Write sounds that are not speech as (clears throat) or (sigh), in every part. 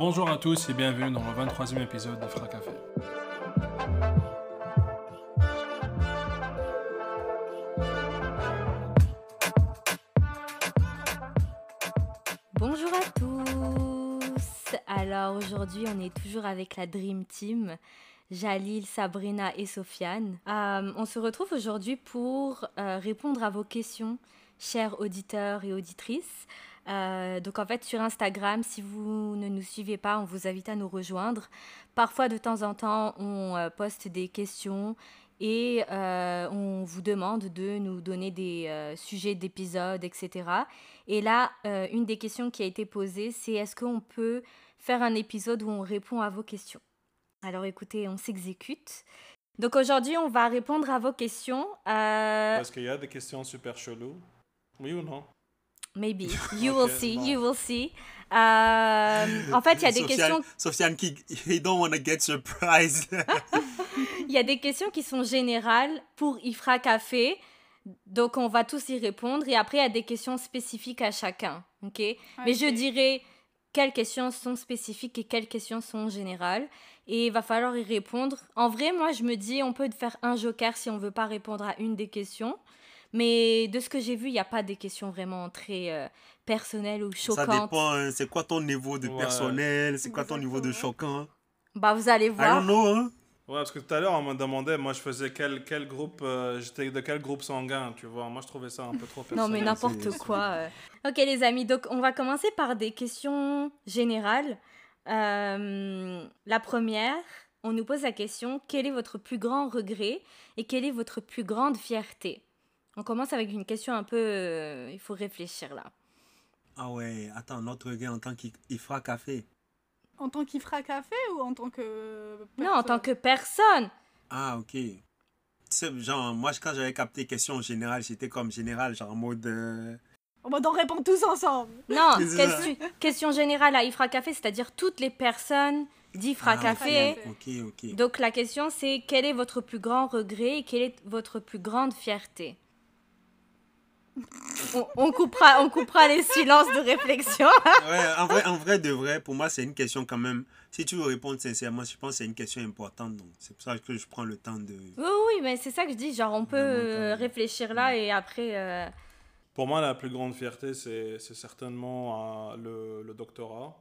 Bonjour à tous et bienvenue dans le 23e épisode de Fra Café. Bonjour à tous. Alors aujourd'hui, on est toujours avec la Dream Team. Jalil, Sabrina et Sofiane. Euh, on se retrouve aujourd'hui pour euh, répondre à vos questions, chers auditeurs et auditrices. Euh, donc en fait sur Instagram, si vous ne nous suivez pas, on vous invite à nous rejoindre. Parfois de temps en temps, on poste des questions et on vous demande de nous donner des sujets d'épisodes, etc. Et là, une des questions qui a été posée, c'est est-ce qu'on peut faire un épisode où on répond à vos questions? Alors écoutez, on s'exécute. Donc aujourd'hui, on va répondre à vos questions. Euh... Parce qu'il y a des questions super cheloues. Oui ou non? Maybe. (laughs) You will see. You will see. Euh, en fait, il y a des questions. Sofiane qui. (laughs) He don't want to get surprised. Il y a des questions qui sont générales pour Ifra Café. Donc, on va tous y répondre. Et après, il y a des questions spécifiques à chacun. OK? Mais je dirais quelles questions sont spécifiques et quelles questions sont générales. Et il va falloir y répondre. En vrai, moi, je me dis, on peut faire un joker si on veut pas répondre à une des questions. Mais de ce que j'ai vu, il n'y a pas des questions vraiment très euh, personnelles ou choquantes. Ça dépend, hein. c'est quoi ton niveau de personnel, c'est quoi ton niveau de choquant? Bah, vous allez voir. I don't know, hein. Ouais, parce que tout à l'heure, on me demandait, moi, je faisais quel, quel groupe, euh, j'étais de quel groupe sanguin, tu vois. Moi, je trouvais ça un peu trop personnel. Non, mais n'importe quoi. Euh. Ok, les amis, donc on va commencer par des questions générales. Euh, la première, on nous pose la question, quel est votre plus grand regret et quelle est votre plus grande fierté? On commence avec une question un peu... il faut réfléchir là. Ah ouais, attends, notre regret en tant qu'Ifra Café. En tant qu'Ifra Café ou en tant que... Non, en tant que personne. Ah, ok. genre, moi, quand j'avais capté question en général, j'étais comme général, genre en mode... Euh, en mode on répond tous ensemble. Non, (laughs) question, question, générale à Ifra Café, c'est-à-dire toutes les personnes d'Ifra ah, Café. Ok, ok. Donc la question c'est quel est votre plus grand regret et quelle est votre plus grande fierté? On, coupera, on coupera les silences de réflexion. (laughs) ouais, en vrai, en vrai, de vrai, pour moi, c'est une question quand même. Si tu veux répondre sincèrement, je pense que c'est une question importante. Donc, c'est pour ça que je prends le temps de. Oui, oui, mais c'est ça que je dis. Genre, on peut réfléchir là et après. Euh, pour moi, la plus grande fierté, c'est certainement euh, le, doctorat.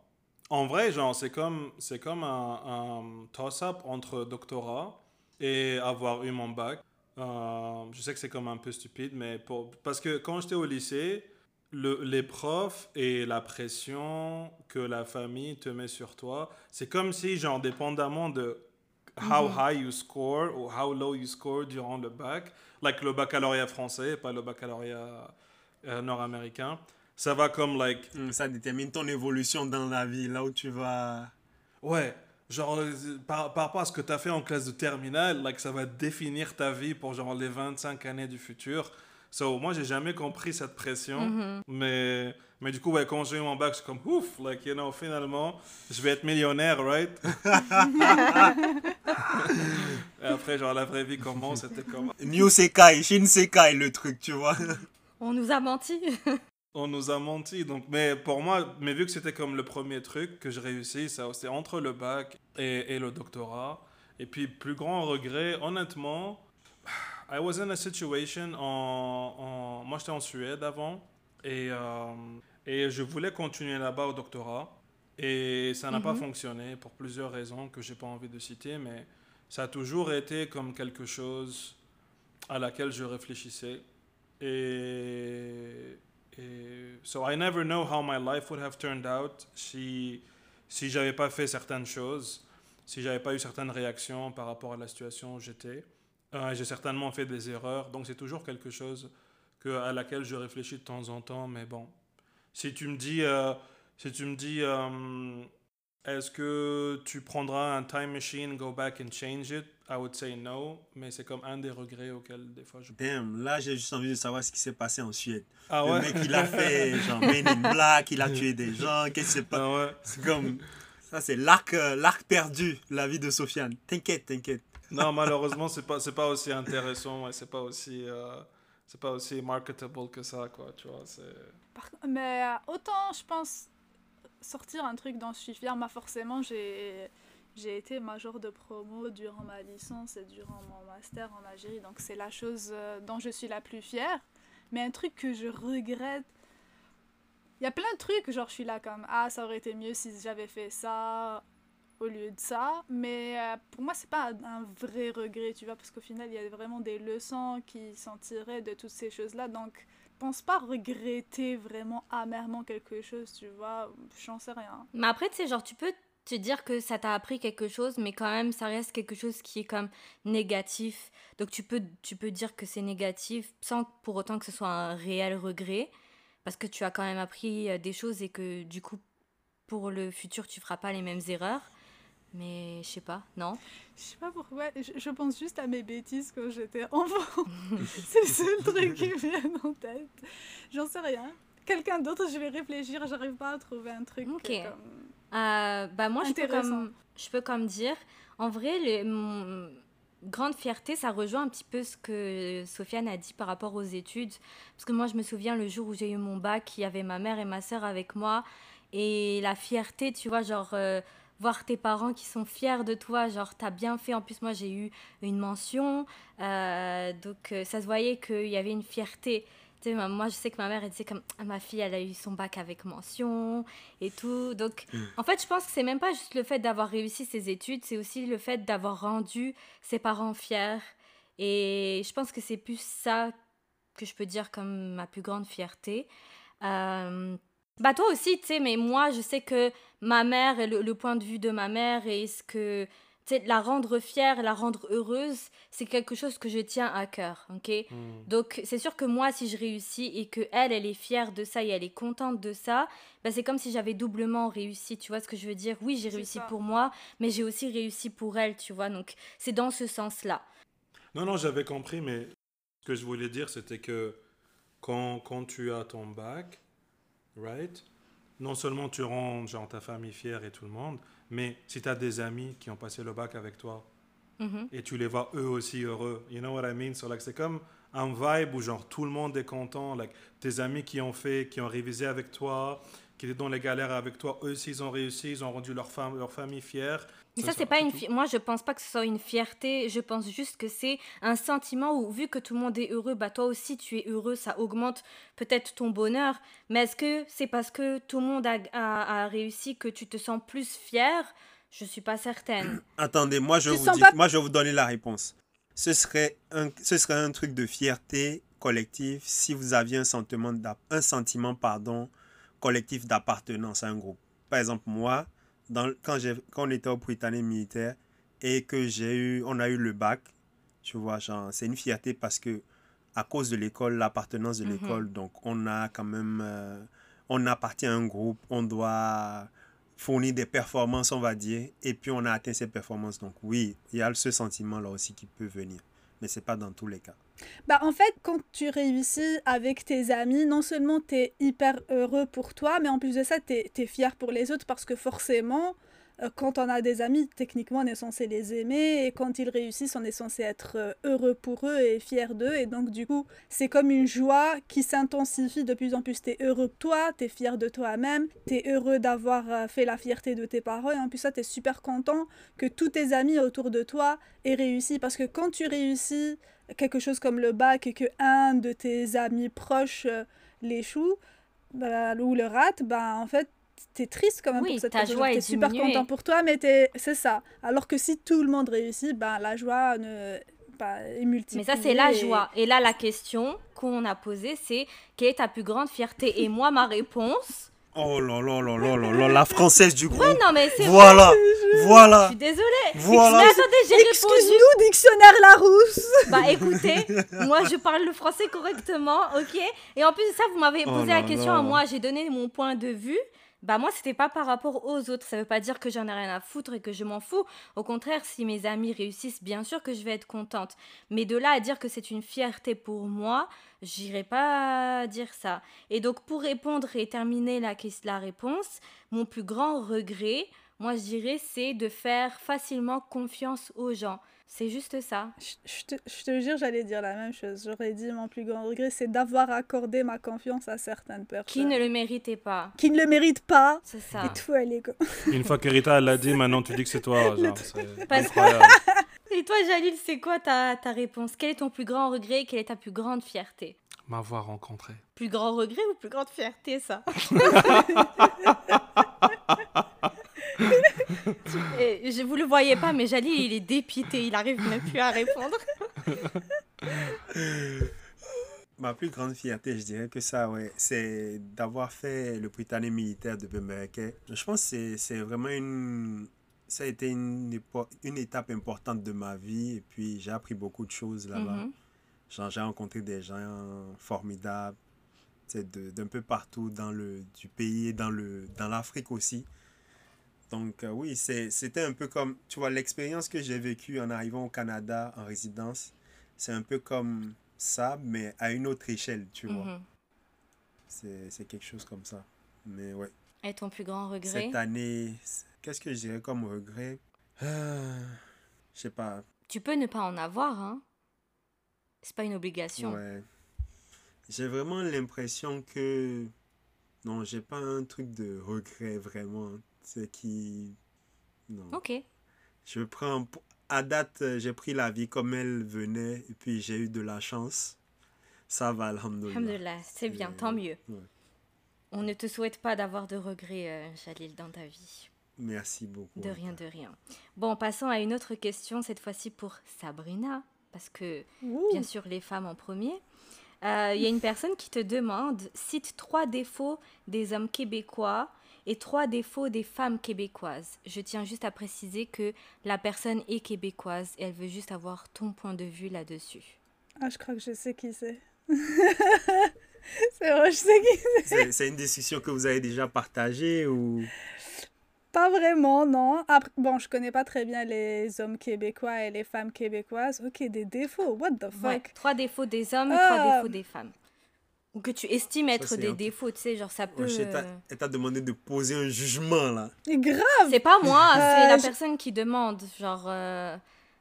En vrai, genre, c'est comme, comme un, un toss-up entre doctorat et avoir eu mon bac. Euh, je sais que c'est comme un peu stupide, mais pour, parce que quand j'étais au lycée, le, les profs et la pression que la famille te met sur toi, c'est comme si, genre, dépendamment de how mhm. high you score ou how low you score durant le bac, like le baccalauréat français, pas le baccalauréat euh, nord-américain, ça va comme, like... Hmm, ça détermine ton évolution dans la vie, là où tu vas... Ouais, genre, euh, par, par, rapport à ce que tu as fait en classe de terminale, like, ça va définir ta vie pour genre les 25 années du futur. So, moi, j'ai jamais compris cette pression. Mm-hmm. mais, mais du coup, ouais, quand j'ai eu mon bac, je suis comme ouf, like, you know, finalement, je vais être millionnaire, right? (laughs) Et après, genre, la vraie vie commence, c'était comme. New Sekai, Shin Sekai, le truc, tu vois. On nous a menti. On nous a menti. Donc, mais pour moi, mais vu que c'était comme le premier truc que j'ai réussi, ça c'était entre le bac et, et, le doctorat. Et puis, plus grand regret, honnêtement, I was in a situation en, en moi j'étais en Suède avant et, euh, et je voulais continuer là-bas au doctorat et ça n'a pas mhm. fonctionné pour plusieurs raisons que j'ai pas envie de citer, mais ça a toujours été comme quelque chose à laquelle je réfléchissais et so I never know how my life would have turned out si si j'avais pas fait certaines choses, si j'avais pas eu certaines réactions par rapport à la situation où j'étais. Euh, j'ai certainement fait des erreurs, donc c'est toujours quelque chose à laquelle je réfléchis de temps en temps. Mais bon, si tu me dis, euh, si tu me dis, euh, est-ce que tu prendras un time machine, go back and change it? I would say no, mais c'est comme un des regrets auxquels des fois je. Damn, là j'ai juste envie de savoir ce qui s'est passé en Suède. Ah ouais? Le mec il a fait (laughs) genre Men in Black, il a tué des gens, qu'est-ce que c'est pas? Ah ouais. C'est comme. Ça c'est l'arc, euh, l'arc perdu, la vie de Sofiane. T'inquiète, t'inquiète. Non, malheureusement c'est pas, c'est pas aussi intéressant, ouais, c'est pas aussi. Euh, c'est pas aussi marketable que ça, quoi, tu vois. Mais euh, autant, je pense, sortir un truc dont je suis fière. Moi, forcément, j'ai été major de promo durant ma licence et durant mon master en Algérie, donc c'est la chose euh, dont je suis la plus fière. Mais un truc que je regrette, il y a plein de trucs, genre je suis là comme ah ça aurait été mieux si j'avais fait ça au lieu de ça, mais euh, pour moi c'est pas un vrai regret, tu vois, parce qu'au final il y a vraiment des leçons qui s'en tiraient de toutes ces choses-là, donc pense pas regretter vraiment amèrement quelque chose, tu vois, j'en sais rien. Mais après, tu sais, genre, tu peux te dire que ça t'a appris quelque chose, mais quand même, ça reste quelque chose qui est comme négatif. Donc, tu peux, tu peux dire que c'est négatif sans pour autant que ce soit un réel regret, parce que tu as quand même appris euh, des choses et que du coup, pour le futur, tu feras pas les mêmes erreurs. Mais je sais pas, non? Je sais pas pourquoi, je, je, pense juste à mes bêtises quand j'étais enfant. (laughs) (laughs) c'est le seul truc qui vient en tête. J'en sais rien. Quelqu'un d'autre, je vais réfléchir, j'arrive pas à trouver un truc Ok. comme... Euh, bah moi, je peux, comme, je peux comme dire, en vrai, le, mon grande fierté, ça rejoint un petit peu ce que Sofiane a dit par rapport aux études. Parce que moi, je me souviens le jour où j'ai eu mon bac, il y avait ma mère et ma soeur avec moi. Et la fierté, tu vois, genre, euh, voir tes parents qui sont fiers de toi, genre, t'as bien fait. En plus, moi, j'ai eu une mention. euh, donc, euh, ça se voyait qu'il y avait une fierté. Tu sais, moi, je sais que ma mère, elle disait comme, Ah, ma fille, elle a eu son bac avec mention et tout. Donc, en fait, je pense que c'est même pas juste le fait d'avoir réussi ses études, c'est aussi le fait d'avoir rendu ses parents fiers. Et je pense que c'est plus ça que je peux dire comme ma plus grande fierté. Euh, bah toi aussi, tu sais, mais moi, je sais que ma mère, et le, le point de vue de ma mère et ce que, la rendre fière, la rendre heureuse, c'est quelque chose que je tiens à cœur, ok? Hmm. donc c'est sûr que moi, si je réussis et que elle, elle est fière de ça et elle est contente de ça, bah, c'est comme si j'avais doublement réussi. Tu vois ce que je veux dire? Oui, j'ai réussi ça. pour moi, mais j'ai aussi réussi pour elle, tu vois? Donc c'est dans ce sens-là. Non, non, j'avais compris, mais ce que je voulais dire, c'était que quand, quand tu as ton bac, right, non seulement tu rends genre, ta famille fière et tout le monde, mais si tu as des amis qui ont passé le bac avec toi Mhm. et tu les vois eux aussi heureux, you know what I mean? So, like, c'est comme un vibe où genre tout le monde est content, like, tes amis qui ont fait, qui ont révisé avec toi, qui étaient dans les galères avec toi, eux aussi ils ont réussi, ils ont rendu leur famille fière. Mais Ça, c'est pas une. Moi, je pense pas que ce soit une fierté. Je pense juste que c'est un sentiment où, vu que tout le monde est heureux, bah toi aussi tu es heureux, ça augmente peut-être ton bonheur. Mais est-ce que c'est parce que tout le monde a, a- a réussi que tu te sens plus fier Je suis pas certaine. (clears throat) Attendez, moi je, Tu vous dis- pas- moi je vais vous donner la réponse. Ce serait un, ce serait un truc de fierté collective si vous aviez un sentiment, un sentiment pardon, collectif d'appartenance à un groupe. Par exemple, moi, dans, quand, j'ai, quand on était au Britannique militaire et que j'ai eu, on a eu le bac, tu vois, genre, c'est une fierté parce que à cause de l'école, l'appartenance de Mhm. l'école, donc on a quand même, euh, on appartient à un groupe, on doit fournir des performances, on va dire, et puis on a atteint ces performances. Donc oui, il y a ce sentiment-là aussi qui peut venir, mais c'est pas dans tous les cas. Bah en fait, quand tu réussis avec tes amis, non seulement t'es hyper heureux pour toi, mais en plus de ça, t'es es fier pour les autres parce que forcément, quand on a des amis, techniquement, on est censé les aimer et quand ils réussissent, on est censé être euh, heureux pour eux et fier d'eux. Et donc du coup, c'est comme une joie qui s'intensifie de plus en plus. T'es heureux de toi, t'es fier de toi-même, t'es heureux d'avoir euh, fait la fierté de tes parents et en plus ça, t'es super content que tous tes amis autour de toi aient réussi parce que quand tu réussis quelque chose comme le bac et que un de tes amis proches euh, l'échoue bah, ou le rate, bah, en fait, t'es triste quand même Oui, pour cette ta personne. joie T'es est super diminuée. content pour toi, mais t'es- c'est ça. Alors que si tout le monde réussit, bah, la joie ne, bah, est multipliée. Mais ça, c'est la et- joie. Et là, la question qu'on a posée, c'est quelle est ta plus grande fierté? Et moi, ma réponse. Oh là là là là là là, la française du groupe. Ouais, non, mais c'est vrai, voilà, je voilà, suis désolée. Mais voilà. attendez, j'ai répondu. Excuse-nous, dictionnaire Larousse Bah écoutez, moi je parle le français correctement, ok? Et en plus de ça, vous m'avez Oh posé là la question là. à moi, j'ai donné mon point de vue. Bah moi, c'était pas par rapport aux autres. Ça veut pas dire que j'en ai rien à foutre et que je m'en fous. Au contraire, si mes amis réussissent, bien sûr que je vais être contente. Mais de là à dire que c'est une fierté pour moi, j'irai pas dire ça. Et donc pour répondre et terminer la, la réponse, mon plus grand regret, moi je dirais, c'est de faire facilement confiance aux gens. C'est juste ça. Je, je te, je te jure, j'allais dire la même chose. J'aurais dit mon plus grand regret, c'est d'avoir accordé ma confiance à certaines personnes. Qui ne le méritait pas. Qui ne le méritent pas. C'est ça. Et tout, elle est comme... (laughs) Une fois qu'Erita elle l'a dit, maintenant tu dis que c'est toi. Genre, c'est Parce-. (laughs) Et toi, Jalil, c'est quoi ta, ta réponse? Quel est ton plus grand regret? Quelle est ta plus grande fierté? M'avoir rencontré. Plus grand regret ou plus grande fierté, ça (laughs) Et je vous le voyez pas, mais Jalil, il est dépité, il arrive même plus à répondre. (laughs) Ma plus grande fierté, je dirais que ça, ouais, c'est d'avoir fait le Britannique militaire de Bemberke. Je pense que c'est- vraiment une... Ça a été une, étape importante de ma vie et puis j'ai appris beaucoup de choses là-bas. Mhm. J'ai rencontré des gens formidables, d'un peu partout dans le du pays et dans l'Afrique aussi. Donc euh, oui, c'est c'était un peu comme tu vois l'expérience que j'ai vécue en arrivant au Canada en résidence, c'est un peu comme ça mais à une autre échelle, tu vois. Mhm. C'est c'est quelque chose comme ça. Mais ouais, Et ton plus grand regret? Cette année, qu'est-ce que je dirais comme regret? Euh, Je sais pas, Tu peux ne pas en avoir, hein C'est pas une obligation. Ouais. J'ai vraiment l'impression que. Non, j'ai pas un truc de regret vraiment. C'est qui. Non. Ok. Je prends. À date, euh, j'ai pris la vie comme elle venait et puis j'ai eu de la chance. Ça va, alhamdoulilah. Alhamdulillah, c'est bien, tant mieux. ouais. On ne te souhaite pas d'avoir de regrets, euh, Jalil, dans ta vie. Merci beaucoup. De rien, de rien. Bon, passons à une autre question, cette fois-ci pour Sabrina, parce que Ouh. bien sûr les femmes en premier. Euh, Il y a une personne qui te demande cite trois défauts des hommes québécois et trois défauts des femmes québécoises. Je tiens juste à préciser que la personne est québécoise et elle veut juste avoir ton point de vue là-dessus. Ah, je crois que je sais qui c'est. (laughs) c'est vrai, je sais qui C'est c'est une discussion que vous avez déjà partagée ou? Pas vraiment, non. Après, bon, je connais pas très bien les hommes québécois et les femmes québécoises. Ok, des défauts. What the fuck? Ouais, trois défauts des hommes et Ah. trois défauts des femmes. Ou que tu estimes être c'est des défauts, tu sais, genre ça peut... Ouais, euh, Elle t'a demandé de poser un jugement là. Et grave! C'est pas moi, c'est Euh, la je- personne qui demande. Genre, euh,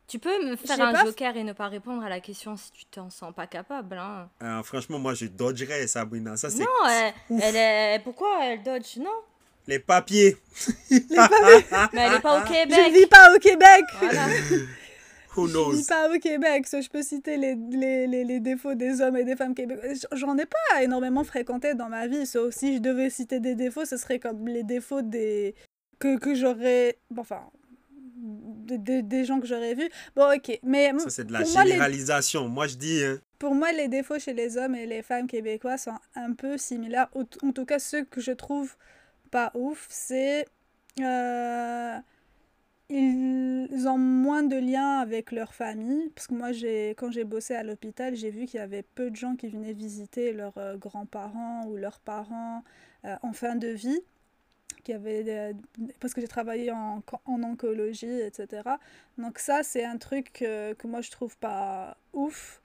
tu peux me faire un pas- joker et ne pas répondre à la question si tu t'en sens pas capable. Hein. Euh, franchement, moi je dodgerais Sabrina. Ça, c'est Non, elle, elle est... pourquoi elle dodge Non, les papiers. (laughs) mais elle est pas au (laughs) Je Québec. vis pas au Québec! Voilà. (laughs) Who Je knows? vis pas au Québec, so je peux citer les, les, les, les défauts des hommes et des femmes québécois. J'en ai pas énormément fréquenté dans ma vie, sauf si je devais citer des défauts, ce serait comme les défauts des que, que j'aurais... bon, Enfin, des, des- des gens que j'aurais vus. Bon, ok, mais Ça, c'est de la pour moi, les- généralisation. Moi, je dis, hein, Pour moi, les défauts chez les hommes et les femmes québécois sont un peu similaires. En tout cas, ceux que je trouve pas ouf, c'est... euh, ils ont moins de liens avec leur famille. Parce que moi, j'ai, quand j'ai bossé à l'hôpital, j'ai vu qu'il y avait peu de gens qui venaient visiter leurs euh, grands-parents ou leurs parents euh, en fin de vie. Qui avaient des- parce que j'ai travaillé en, en oncologie, etc. Donc ça, c'est un truc que, moi, je trouve pas ouf.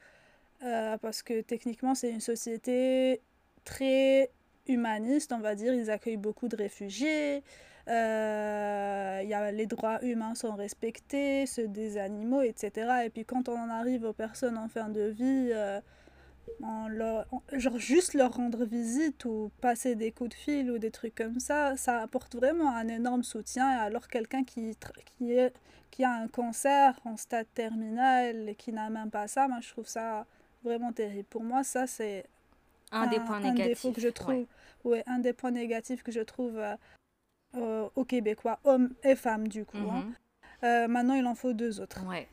Euh, parce que techniquement, c'est une société très humaniste, on va dire. Ils accueillent beaucoup de réfugiés. Euh, y a, les droits humains sont respectés, ceux des animaux, etc. Et puis quand on en arrive aux personnes en fin de vie, euh, on leur- on- genre juste leur rendre visite ou passer des coups de fil ou des trucs comme ça, ça apporte vraiment un énorme soutien. Alors quelqu'un qui, qui, est, qui a un cancer en stade terminal et qui n'a même pas ça, moi je trouve ça vraiment terrible. Pour moi, ça c'est Un des points un négatifs. défaut que je ouais. trouve, ouais, un des points négatifs que je trouve euh, euh, aux Québécois, hommes et femmes du coup. hein. Mhm. Euh, maintenant, il en faut deux autres. Ouais.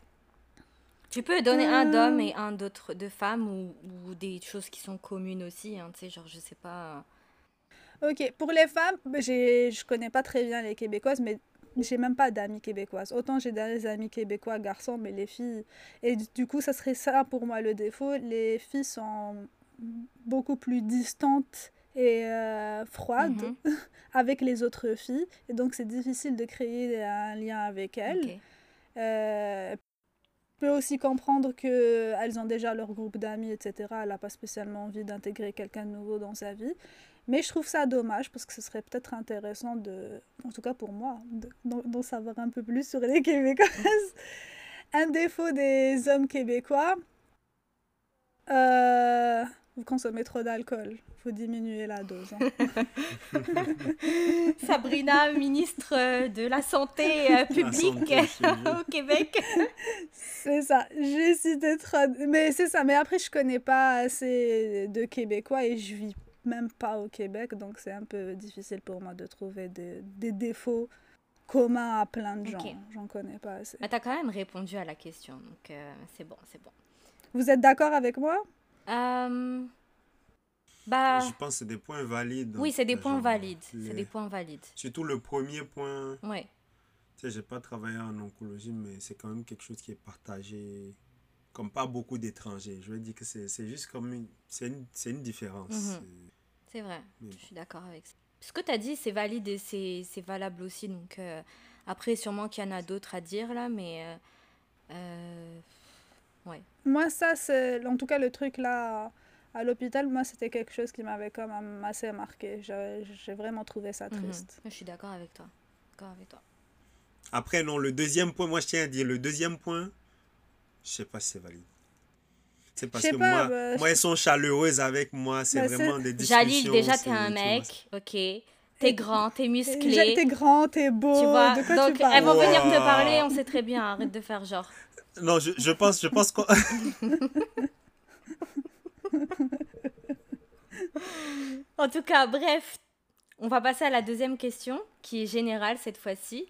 Tu peux donner un Euh. d'homme et un d'autre de femme ou, ou des choses qui sont communes aussi. Hein, tu sais, genre, je sais pas. Ok, pour les femmes, j'ai, je connais pas très bien les Québécoises, mais j'ai même pas d'amis québécoises. Autant j'ai des amis québécois garçons, mais les filles. Et du coup, ça serait ça pour moi le défaut. Les filles sont beaucoup plus distantes et euh, froides Mhm. (laughs) avec les autres filles. Et donc, c'est difficile de créer un lien avec elles. Ok. Euh, je peux aussi comprendre qu'elles ont déjà leur groupe d'amis, etc. Elle n'a pas spécialement envie d'intégrer quelqu'un de nouveau dans sa vie. Mais je trouve ça dommage parce que ce serait peut-être intéressant de, en tout cas pour moi, de- d'en d'en savoir un peu plus sur les (laughs) Québécoises. un défaut des hommes québécois, euh, (laughs) vous consommez trop d'alcool. faut diminuer la dose. hein. (laughs) Sabrina, ministre euh, de la Santé euh, (laughs) publique santé, au Québec. C'est ça. J'ai cité trop. Mais c'est ça. Mais après, je connais pas assez de Québécois et je vis même pas au Québec. Donc, c'est un peu difficile pour moi de trouver des, des défauts communs à plein de gens. J'en connais pas assez. Mais t'as quand même répondu à la question, donc euh, c'est bon, c'est bon. Vous êtes d'accord avec moi? Euh, Bah, Je pense que c'est des points valides. oui, c'est des Genre, points valides. les- C'est des points valides. Surtout le premier point. Ouais. Tu sais, j'ai pas travaillé en oncologie, mais c'est quand même quelque chose qui est partagé comme pas beaucoup d'étrangers. Je veux dire que c'est juste comme une... C'est une, une différence. Mhm. C'est- C'est vrai, Mais je suis d'accord avec ça. Ce que tu as dit, c'est valide et c'est c'est valable aussi. Donc, euh, après, sûrement qu'il y en a d'autres à dire là, mais. euh, euh, Moi, ça, c'est. En tout cas, le truc là. À l'hôpital, moi, c'était quelque chose qui m'avait quand même assez marqué. J'ai vraiment trouvé ça mhm. triste. Je suis d'accord avec toi. D'accord avec toi. Après, non, le deuxième point, moi je tiens à dire, le deuxième point, je sais pas si c'est valide. C'est parce que pas, moi, bah, moi, elles sont chaleureuses avec moi. C'est Bah, vraiment des discussions. Jalil, déjà, t'es un mec, ok. T'es grand, t'es (laughs) musclé. T'es grand, t'es beau. Tu vois, de quoi donc tu parles? elles vont venir te parler, on sait très bien, arrête de faire genre. Non, je, je pense, je pense qu'on... (laughs) En tout cas, bref, on va passer à la deuxième question, qui est générale cette fois-ci.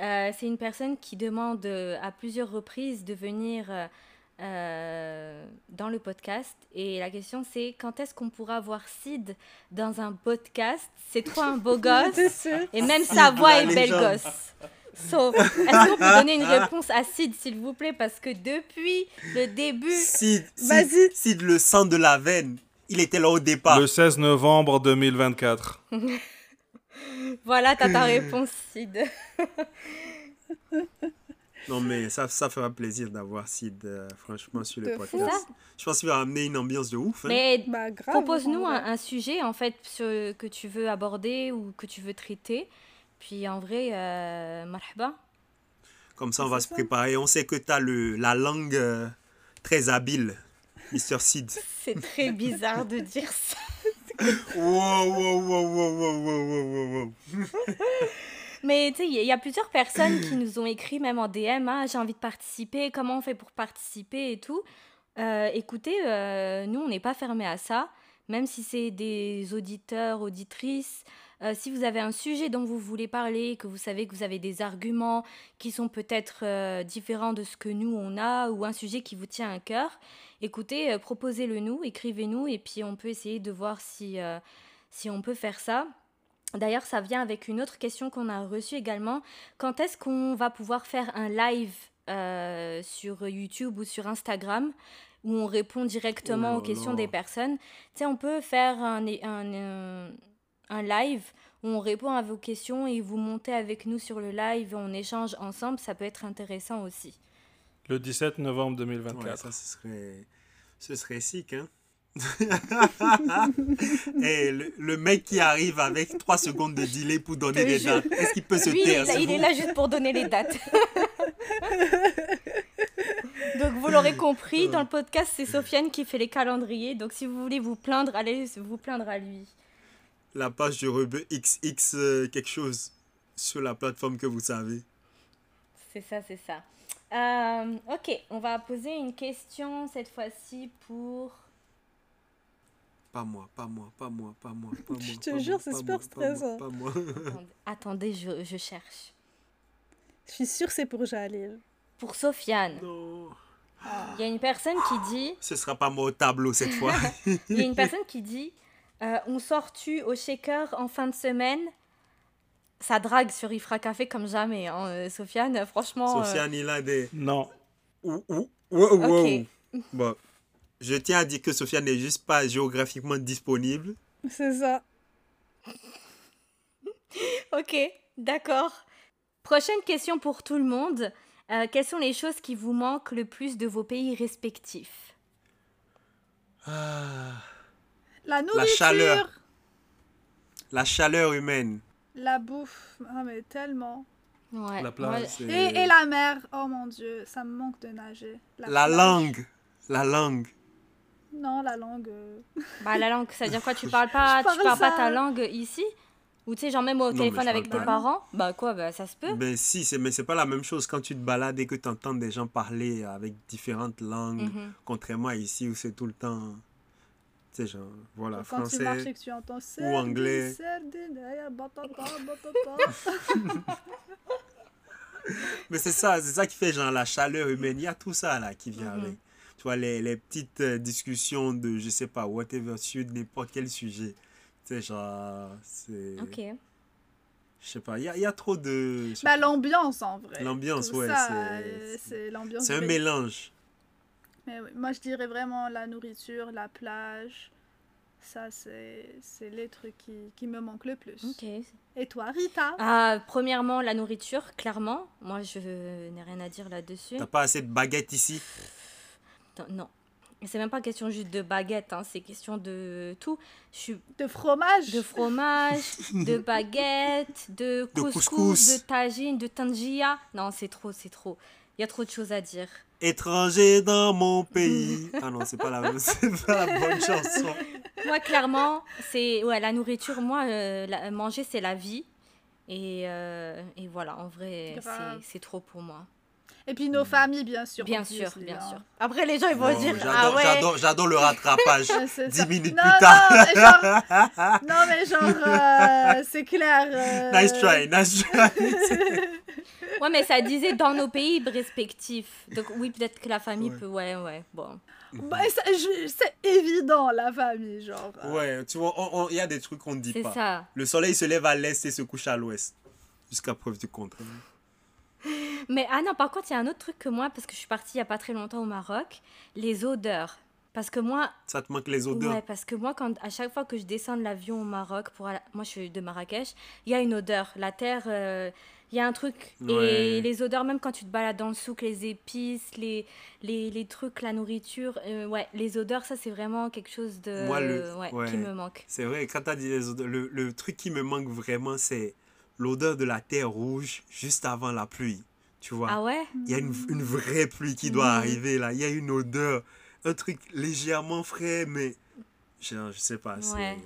Euh, c'est une personne qui demande euh, à plusieurs reprises de venir euh, euh, dans le podcast. Et la question c'est quand est-ce qu'on pourra voir Sid dans un podcast? C'est trop un beau (laughs) gosse. Et même sa voix est belle gosse. So, est-ce qu'on peut donner une réponse à Sid, s'il vous plaît? Parce que depuis le début, Sid, Sid, Vas-y. Sid, le sang de la veine, il était là au départ. Le 16 novembre 2024. (laughs) voilà, t'as ta réponse, Sid. (laughs) Non, mais ça, ça fera plaisir d'avoir Sid, euh, franchement, sur le podcast. Je pense qu'il va amener une ambiance de ouf. hein. Mais Bah, propose-nous en un, sujet, en fait, sur- que tu veux aborder ou que tu veux traiter. Puis en vrai, euh, marhaba. Comme ça, on va se ça. préparer. On sait que tu as le, la langue euh, très habile, Mr. Sid. (laughs) C'est très bizarre de dire ça. (laughs) Wow, wow, wow, wow, wow, wow, wow, wow. (laughs) Mais tu sais, il y, a- il y a plusieurs personnes qui (clears throat) nous ont écrit, même en DM, Ah, j'ai envie de participer, comment on fait pour participer et tout. Euh, écoutez, euh, nous, on n'est pas fermé à ça, même si c'est des auditeurs, auditrices. Euh, si vous avez un sujet dont vous voulez parler, que vous savez que vous avez des arguments qui sont peut-être euh, différents de ce que nous, on a, ou un sujet qui vous tient à cœur, écoutez, euh, proposez-le nous, écrivez-nous, et puis on peut essayer de voir si, si on peut faire ça. D'ailleurs, ça vient avec une autre question qu'on a reçue également. Quand est-ce qu'on va pouvoir faire un live euh, sur YouTube ou sur Instagram où on répond directement Oh aux questions des personnes? Tu sais, on peut faire un, un, un- un live où on répond à vos questions et vous montez avec nous sur le live et on échange ensemble. Ça peut être intéressant aussi. Le 17 novembre Ouais, 2024. ça, ce serait, ce serait sick, hein? (laughs) Et le, le mec qui arrive avec 3 secondes de delay pour donner des dates, est-ce qu'il peut se Lui, il, taire est là- s'il il est là juste pour donner les dates. (laughs) Donc vous l'aurez compris, dans le podcast, c'est Sofiane qui fait les calendriers. Donc si vous voulez vous plaindre, allez vous plaindre à lui. La page de Rebeu XX euh, quelque chose sur la plateforme que vous savez. C'est ça, c'est ça. Euh, ok, on va poser une question cette fois-ci pour... Pas moi, pas moi, pas moi, pas moi, pas moi. (laughs) Je te pas jure, c'est pas super stressant. Pas moi. (laughs) Attendez, je, je cherche. Je suis sûre que c'est pour Jalil. Pour Sofiane, Non. il y a une personne qui dit... (gasps) Ce sera pas moi au tableau cette fois. (laughs) Il y a une personne qui dit euh, On sort-tu au shaker en fin de semaine? Ça drague sur Ifra Café comme jamais, hein, euh, Sofiane. Franchement. euh, Sofiane, il a des. Non. Ouh, ouh, wow, wow. Ok. Bon. Je tiens à dire que Sofiane n'est juste pas géographiquement disponible. C'est ça. (laughs) Ok, d'accord. Prochaine question pour tout le monde. Euh, quelles sont les choses qui vous manquent le plus de vos pays respectifs? Ah, La nourriture. chaleur. la chaleur humaine. La bouffe. Ah, mais tellement. Ouais. La plage, Ouais. Et, et la mer, oh mon dieu, ça me manque de nager. La plage. langue. La langue. Non, la langue. euh, Bah, la langue, ça veut dire quoi Tu (laughs) parles pas, tu parle parles pas ta langue ici? Ou tu sais, genre même au téléphone avec tes parents? Bah quoi, bah ça se peut. Ben si, c'est, mais c'est pas la même chose quand tu te balades et que tu entends des gens parler avec différentes langues, Mhm. contrairement à ici où c'est tout le temps, tu sais, genre, voilà, Quand tu marches français. et que tu entends anglais. (laughs) (laughs) Mais c'est ça, c'est ça qui fait genre la chaleur humaine. Il y a tout ça là qui vient Mhm. avec. Tu vois, les, les petites euh, discussions de, je sais pas, whatever, sur n'importe quel sujet. Tu sais, genre, c'est. Ok. Je sais pas, il y a, il y a trop de. Bah, l'ambiance en vrai. L'ambiance, ouais, c'est- euh, c'est- l'ambiance. c'est un mélange. Mais oui, moi je dirais vraiment la nourriture, la plage. Ça, c'est c'est les trucs qui, qui me manquent le plus. Ok. Et toi, Rita? Ah, premièrement, la nourriture, clairement. Moi, je n'ai rien à dire là-dessus. T'as pas assez de baguettes ici? Non, C'est même pas question juste de baguette, hein, c'est question de tout. Je suis De fromage de fromage, (laughs) de baguette, de couscous, couscous. de tagine, de tangia. Non, c'est trop, c'est trop. Il y a trop de choses à dire. Étranger dans mon pays. Ah non, c'est pas la (laughs) pas la bonne chanson. Moi, clairement, c'est ouais, la nourriture. Moi, euh, la- manger, c'est la vie. Et, euh, et voilà, en vrai, c'est trop pour moi. Et puis nos familles, bien sûr. Bien sûr, bien hein. sûr. Après, les gens, ils vont Non, dire j'adore, Ah ouais. le rattrapage. (laughs) Ouais, c'est Dix ça. minutes non, plus tard. Non, mais genre, (laughs) non, mais genre euh, c'est clair. euh, Nice try, nice try. (laughs) Ouais, mais ça disait dans nos pays respectifs. Donc, oui, peut-être que la famille Ouais. peut. Ouais, ouais. Bon. bah, c'est évident, la famille, genre. euh, Ouais, tu vois, il y a des trucs qu'on ne dit C'est pas. ça. Le soleil se lève à l'est et se couche à l'ouest. Jusqu'à preuve du contraire. Mais ah non, par contre, il y a un autre truc que moi, parce que je suis partie il n'y a pas très longtemps au Maroc, les odeurs. Parce que moi, Ça te manque les odeurs. ouais, parce que moi, quand, à chaque fois que je descends de l'avion au Maroc, pour aller- moi je suis de Marrakech, il y a une odeur. La terre, euh, il y a un truc. Ouais. Et les odeurs, même quand tu te balades dans le souk, les épices, les, les, les trucs, la nourriture, euh, ouais, les odeurs, ça c'est vraiment quelque chose de, Moi, le- ouais, ouais. qui me manque. C'est vrai, quand t'as dit les odeurs, le, le truc qui me manque vraiment, c'est l'odeur de la terre rouge juste avant la pluie. Tu vois, Ah ouais? Il y a une, une vraie pluie qui doit Mhm. arriver là. Il y a une odeur, un truc légèrement frais, mais je, je sais pas. c'est- Ouais.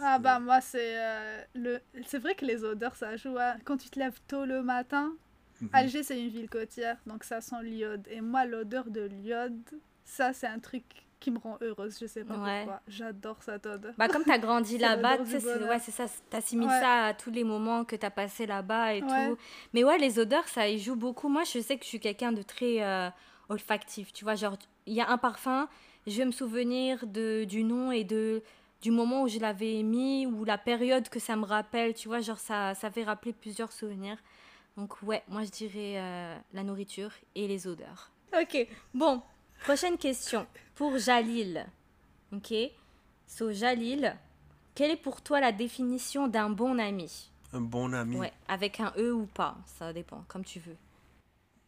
Ah bah moi c'est euh, le c'est vrai que les odeurs ça joue hein. quand tu te lèves tôt le matin Mhm. Alger c'est une ville côtière donc ça sent l'iode et moi l'odeur de l'iode ça c'est un truc qui me rend heureuse je sais pas Ouais. pourquoi j'adore cette odeur Bah comme t'as grandi (laughs) là-bas, tu sais, c'est ouais, ça, t'assimiles Ouais. ça à tous les moments que t'as passé là-bas et tout. Mais ouais, les odeurs, ça y joue beaucoup. Moi, je sais que je suis quelqu'un de très euh, olfactif, tu vois, genre, il y a un parfum, je vais me souvenir de, du nom et de du moment où je l'avais mis ou la période que ça me rappelle, tu vois, genre ça, ça fait rappeler plusieurs souvenirs. Donc ouais, moi je dirais euh, la nourriture et les odeurs. Ok, bon, prochaine question pour Jalil. Ok, so Jalil, quelle est pour toi la définition d'un bon ami? Un bon ami. Ouais, avec un E ou pas, ça dépend, comme tu veux.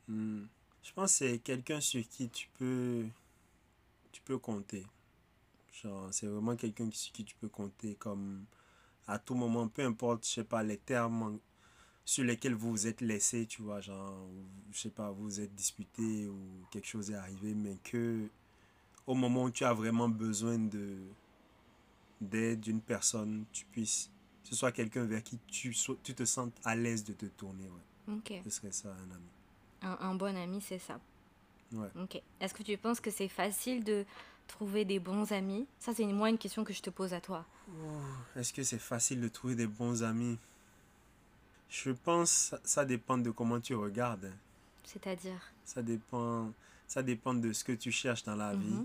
Hmm. Je pense que c'est quelqu'un sur qui tu peux, tu peux compter. Genre, c'est vraiment quelqu'un sur qui tu peux compter comme à tout moment, peu importe, je sais pas, les termes sur lesquels vous vous êtes laissé, tu vois, genre, je sais pas, vous vous êtes disputé ou quelque chose est arrivé, mais que au moment où tu as vraiment besoin de d'aide d'une personne, tu puisses, que ce soit quelqu'un vers qui tu, tu te sentes à l'aise de te tourner, ouais. Ok, Ce serait ça, un ami. un, un bon ami, c'est ça. Ouais. Ok, est-ce que tu penses que c'est facile de trouver des bons amis? Ça, c'est moi une question que je te pose à toi. Est-ce que c'est facile de trouver des bons amis? Je pense ça- ça dépend de comment tu regardes. hein. C'est-à-dire? Ça dépend, ça dépend de ce que tu cherches dans la vie.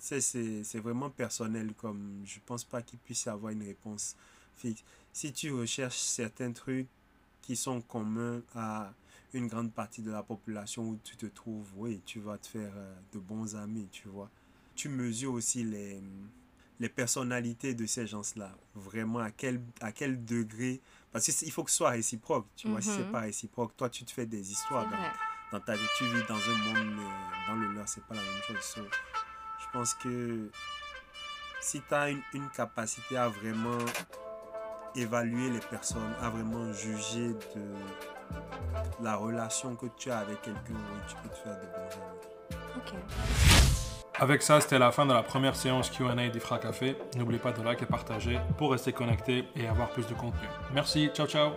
Tu sais, c'est c'est vraiment personnel. Comme je pense pas qu'il puisse y avoir une réponse fixe. Si tu recherches certains trucs qui sont communs à une grande partie de la population où tu te trouves, oui, tu vas te faire euh, de bons amis, tu vois. Tu mesures aussi les, les personnalités de ces gens-là. Vraiment, à quel, à quel degré. Parce qu'il faut que ce soit réciproque, tu vois. Si c'est Mhm. pas réciproque, toi, tu te fais des histoires dans, dans ta vie. Tu vis dans un monde, mais dans le leur, c'est pas la même chose. So, je pense que si tu as une, une capacité à vraiment évaluer les personnes, à vraiment juger de la relation que tu as avec quelqu'un, oui, tu peux te faire de bons amis. Ok. Avec ça, c'était la fin de la première séance Q&A d'Ifra Café. N'oubliez pas de liker et partager pour rester connecté et avoir plus de contenu. Merci, ciao ciao